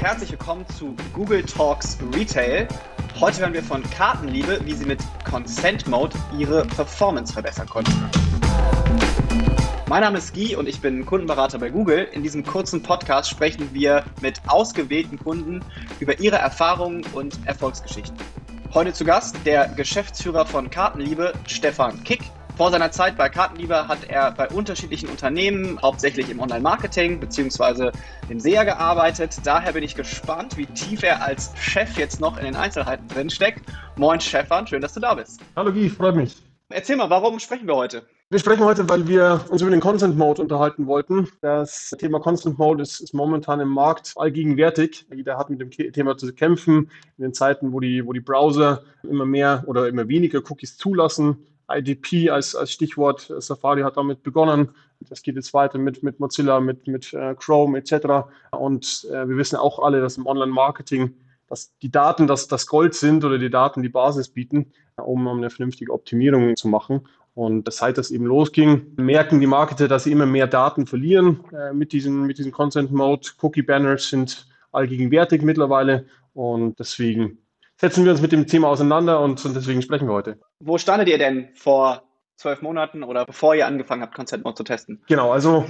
herzlich willkommen zu Google Talks Retail. Heute hören wir von Kartenliebe, wie sie mit Consent Mode ihre Performance verbessern konnten. Mein Name ist Guy und ich bin Kundenberater bei Google. In diesem kurzen Podcast sprechen wir mit ausgewählten Kunden über ihre Erfahrungen und Erfolgsgeschichten. Heute zu Gast der Geschäftsführer von Kartenliebe, Stefan Kick. Vor seiner Zeit bei Kartenliebe hat er bei unterschiedlichen Unternehmen, hauptsächlich im Online-Marketing bzw. im SEA gearbeitet. Daher bin ich gespannt, wie tief er als Chef jetzt noch in den Einzelheiten drin steckt. Moin Stefan, schön, dass du da bist. Hallo Guy, freut mich. Erzähl mal, warum sprechen wir heute? Wir sprechen heute, weil wir uns über den Consent Mode unterhalten wollten. Das Thema Consent Mode ist, ist, momentan im Markt allgegenwärtig. Jeder hat mit dem Thema zu kämpfen. In den Zeiten, wo die, wo die Browser immer mehr oder immer weniger Cookies zulassen, IDP als, als Stichwort. Safari hat damit begonnen. Das geht jetzt weiter mit, mit Mozilla, mit, mit äh, Chrome etc. Und äh, wir wissen auch alle, dass im Online-Marketing dass die Daten das, das Gold sind oder die Daten die Basis bieten, um, eine vernünftige Optimierung zu machen. Und seit das eben losging, merken die Marketer, dass sie immer mehr Daten verlieren äh, mit diesen, mit diesen Consent Mode. Cookie Banners sind allgegenwärtig mittlerweile und deswegen setzen wir uns mit dem Thema auseinander und, und deswegen sprechen wir heute. Wo standet ihr denn vor zwölf Monaten oder bevor ihr angefangen habt, Consent Mode zu testen? Genau, also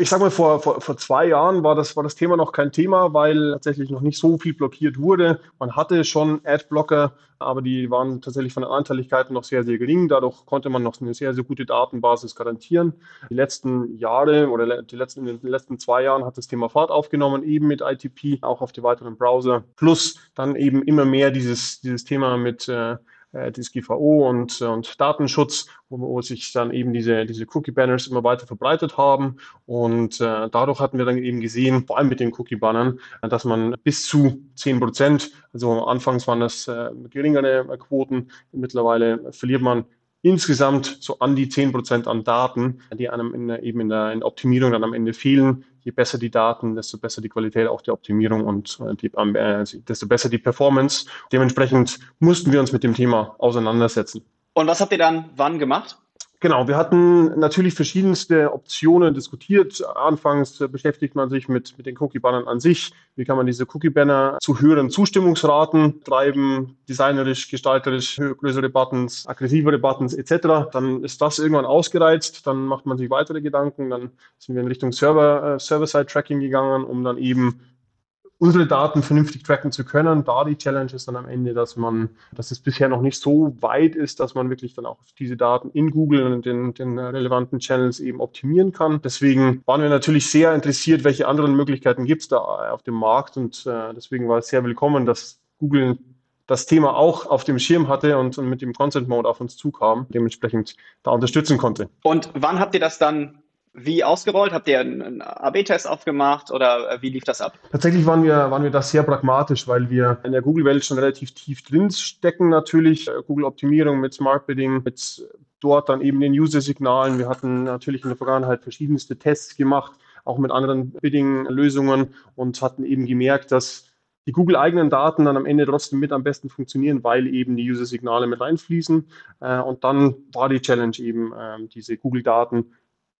ich sage mal, vor, vor, vor zwei Jahren war das, war das Thema noch kein Thema, weil tatsächlich noch nicht so viel blockiert wurde. Man hatte schon Adblocker, aber die waren tatsächlich von den Anteiligkeiten noch sehr, sehr gering. Dadurch konnte man noch eine sehr, sehr gute Datenbasis garantieren. Die letzten Jahre oder die letzten, in den letzten zwei Jahren hat das Thema Fahrt aufgenommen, eben mit ITP, auch auf die weiteren Browser. Plus dann eben immer mehr dieses, dieses Thema mit äh, äh, DSGVO und, und Datenschutz, wo, wo, sich dann eben diese, diese Cookie-Banners immer weiter verbreitet haben. Und äh, dadurch hatten wir dann eben gesehen, vor allem mit den Cookie-Bannern, dass man bis zu 10 Prozent, also anfangs waren das äh, geringere Quoten, mittlerweile verliert man insgesamt so an die 10 Prozent an Daten, die einem in, eben in der, in Optimierung dann am Ende fehlen. Je besser die Daten, desto besser die Qualität auch der Optimierung und äh, die, äh, desto besser die Performance. Dementsprechend mussten wir uns mit dem Thema auseinandersetzen. Und was habt ihr dann wann gemacht? Genau, wir hatten natürlich verschiedenste Optionen diskutiert. Anfangs beschäftigt man sich mit, mit den Cookie-Bannern an sich. Wie kann man diese Cookie-Banner zu höheren Zustimmungsraten treiben, designerisch, gestalterisch, größere Buttons, aggressivere Buttons etc. Dann ist das irgendwann ausgereizt, dann macht man sich weitere Gedanken, dann sind wir in Richtung Server, äh, Server-Side-Tracking gegangen, um dann eben unsere Daten vernünftig tracken zu können. Da die Challenge ist dann am Ende, dass man, dass es bisher noch nicht so weit ist, dass man wirklich dann auch diese Daten in Google und den, den relevanten Channels eben optimieren kann. Deswegen waren wir natürlich sehr interessiert, welche anderen Möglichkeiten gibt es da auf dem Markt und äh, deswegen war es sehr willkommen, dass Google das Thema auch auf dem Schirm hatte und, und mit dem Consent Mode auf uns zukam, dementsprechend da unterstützen konnte. Und wann habt ihr das dann wie ausgerollt? Habt ihr einen AB-Test aufgemacht oder äh, wie lief das ab? Tatsächlich waren wir, waren wir da sehr pragmatisch, weil wir in der Google-Welt schon relativ tief drin stecken natürlich. Äh, Google-Optimierung mit Smart Bidding, mit dort dann eben den User-Signalen. Wir hatten natürlich in der Vergangenheit verschiedenste Tests gemacht, auch mit anderen Bidding-Lösungen und hatten eben gemerkt, dass die Google-eigenen Daten dann am Ende trotzdem mit am besten funktionieren, weil eben die User-Signale mit reinfließen. Äh, und dann war die Challenge eben, ähm, diese Google-Daten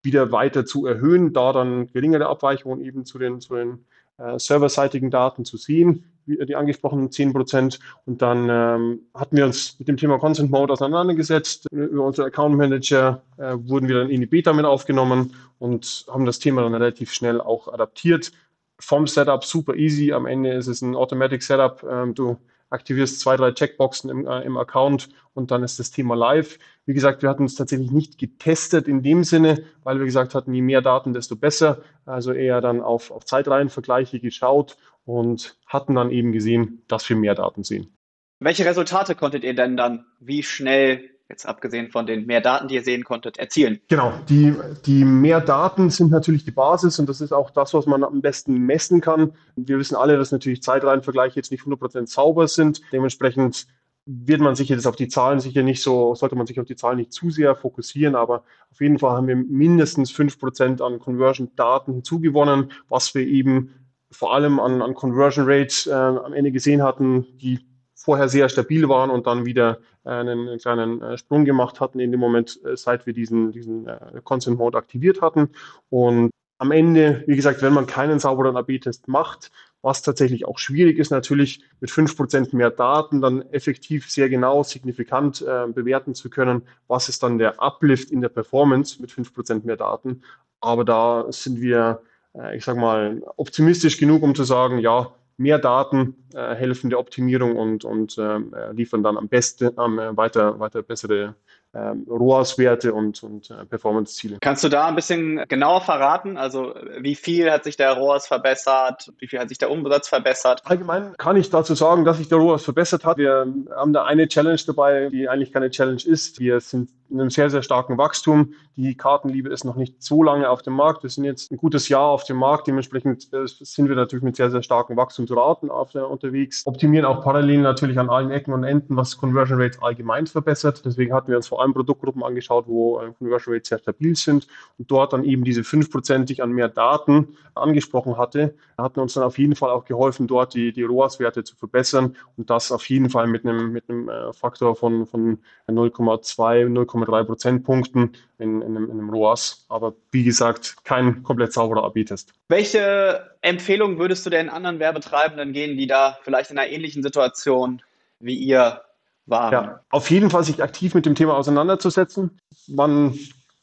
wieder weiter zu erhöhen, da dann geringere Abweichungen eben zu den, zu den äh, serverseitigen Daten zu sehen, wie, die angesprochenen 10 Prozent. Und dann ähm, hatten wir uns mit dem Thema Consent Mode auseinandergesetzt. Über unsere Account Manager äh, wurden wir dann in die Beta mit aufgenommen und haben das Thema dann relativ schnell auch adaptiert. Vom Setup super easy. Am Ende ist es ein Automatic Setup. Ähm, du aktivierst zwei, drei Checkboxen im, äh, im Account und dann ist das Thema live. Wie gesagt, wir hatten es tatsächlich nicht getestet in dem Sinne, weil wir gesagt hatten, je mehr Daten, desto besser. Also eher dann auf, auf Zeitreihenvergleiche geschaut und hatten dann eben gesehen, dass wir mehr Daten sehen. Welche Resultate konntet ihr denn dann wie schnell jetzt abgesehen von den mehr Daten, die ihr sehen konntet, erzielen? Genau, die, die mehr Daten sind natürlich die Basis und das ist auch das, was man am besten messen kann. Wir wissen alle, dass natürlich Zeitreihenvergleiche jetzt nicht 100% sauber sind. Dementsprechend wird man sich jetzt auf die Zahlen sicher nicht so, sollte man sich auf die Zahlen nicht zu sehr fokussieren, aber auf jeden Fall haben wir mindestens 5% an Conversion-Daten hinzugewonnen, was wir eben vor allem an, an Conversion Rates äh, am Ende gesehen hatten, die vorher sehr stabil waren und dann wieder äh, einen, kleinen äh, Sprung gemacht hatten in dem Moment, äh, seit wir diesen, diesen Consent Mode aktiviert hatten. Und am Ende, wie gesagt, wenn man keinen sauberen AB-Test macht, was tatsächlich auch schwierig ist, natürlich mit 5% mehr Daten dann effektiv sehr genau, signifikant äh, bewerten zu können, was ist dann der Uplift in der Performance mit 5% mehr Daten. Aber da sind wir, äh, ich sage mal, optimistisch genug, um zu sagen, ja, mehr Daten äh, helfen der Optimierung und, und ähm, äh, liefern dann am besten äh, weiter, weiter bessere ähm, ROAS-Werte und, und äh, Performance-Ziele. Kannst du da ein bisschen genauer verraten? Also wie viel hat sich der ROAS verbessert? Wie viel hat sich der Umsatz verbessert? Allgemein kann ich dazu sagen, dass sich der ROAS verbessert hat. Wir haben da eine Challenge dabei, die eigentlich keine Challenge ist. Wir sind in einem sehr, sehr starken Wachstum. Die Kartenliebe ist noch nicht so lange auf dem Markt. Wir sind jetzt ein gutes Jahr auf dem Markt. Dementsprechend äh, sind wir natürlich mit sehr, sehr starken Wachstumsraten auf der, unterwegs. Optimieren auch parallel natürlich an allen Ecken und Enden, was Conversion Rates allgemein verbessert. Deswegen hatten wir uns vor allem Produktgruppen angeschaut, wo äh, Conversion Rates sehr stabil sind und dort dann eben diese 5%, die ich an mehr Daten angesprochen hatte, hatten uns dann auf jeden Fall auch geholfen, dort die, die ROAS-Werte zu verbessern und das auf jeden Fall mit einem, mit einem äh, Faktor von, von 0,2, 0,3 0,3 Prozentpunkten in, in, einem, in einem ROAS. Aber wie gesagt, kein komplett sauberer AB-Test. Welche Empfehlungen würdest du denn anderen Werbetreibenden gehen, die da vielleicht in einer ähnlichen Situation wie ihr waren? Ja, auf jeden Fall sich aktiv mit dem Thema auseinanderzusetzen. Man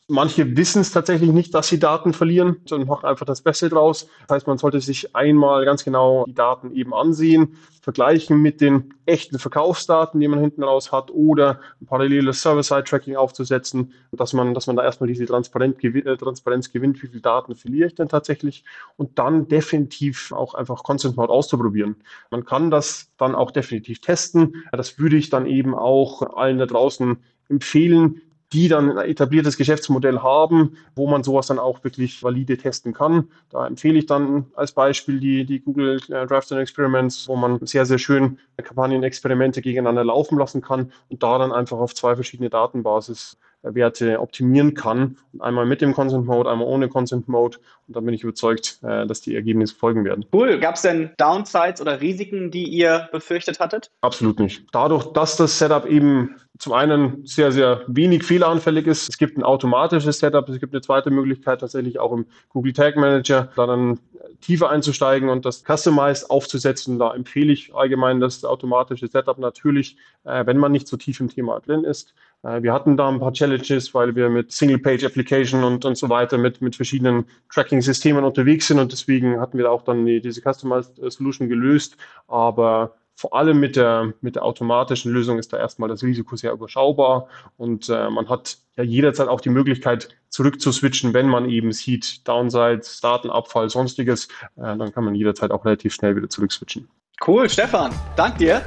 Manche wissen es tatsächlich nicht, dass sie Daten verlieren und machen einfach das Beste draus. Das heißt, man sollte sich einmal ganz genau die Daten eben ansehen, vergleichen mit den echten Verkaufsdaten, die man hinten raus hat, oder ein paralleles Server-Side-Tracking aufzusetzen, dass man, dass man da erstmal diese Transparenz, äh, Transparenz gewinnt, wie viele Daten verliere ich denn tatsächlich, und dann definitiv auch einfach Consent Mode auszuprobieren. Man kann das dann auch definitiv testen. Das würde ich dann eben auch allen da draußen empfehlen, die dann ein etabliertes Geschäftsmodell haben, wo man sowas dann auch wirklich valide testen kann. Da empfehle ich dann als Beispiel die, die Google äh, Drafts and Experiments, wo man sehr, sehr schön Kampagnenexperimente gegeneinander laufen lassen kann und da dann einfach auf zwei verschiedene Datenbasis Werte optimieren kann. Einmal mit dem Consent Mode, einmal ohne Consent Mode. Und dann bin ich überzeugt, äh, dass die Ergebnisse folgen werden. Cool. Gab es denn Downsides oder Risiken, die ihr befürchtet hattet? Absolut nicht. Dadurch, dass das Setup eben zum einen sehr, sehr wenig fehleranfällig ist. Es gibt ein automatisches Setup. Es gibt eine zweite Möglichkeit, tatsächlich auch im Google Tag Manager da dann tiefer einzusteigen und das Customized aufzusetzen. Da empfehle ich allgemein das automatische Setup natürlich, äh, wenn man nicht so tief im Thema drin ist. Äh, wir hatten da ein paar Challenges, weil wir mit Single-Page-Application und, und so weiter mit, mit verschiedenen Tracking-Systemen unterwegs sind und deswegen hatten wir auch dann die, diese Customized äh, Solution gelöst. Aber vor allem mit der, mit der automatischen Lösung ist da erstmal das Risiko sehr überschaubar und äh, man hat ja jederzeit auch die Möglichkeit zurückzuswitchen, wenn man eben sieht, Downsides, Datenabfall, sonstiges, äh, dann kann man jederzeit auch relativ schnell wieder zurückswitchen. Cool, Stefan, dank dir.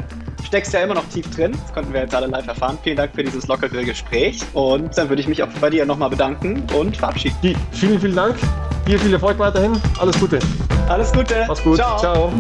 Steckst ja immer noch tief drin. Das konnten wir jetzt alle live erfahren. Vielen Dank für dieses lockere Gespräch. Und dann würde ich mich auch bei dir nochmal bedanken und verabschieden. Vielen, vielen Dank. Dir viel Erfolg weiterhin. Alles Gute. Alles Gute. Mach's gut. Ciao. Ciao.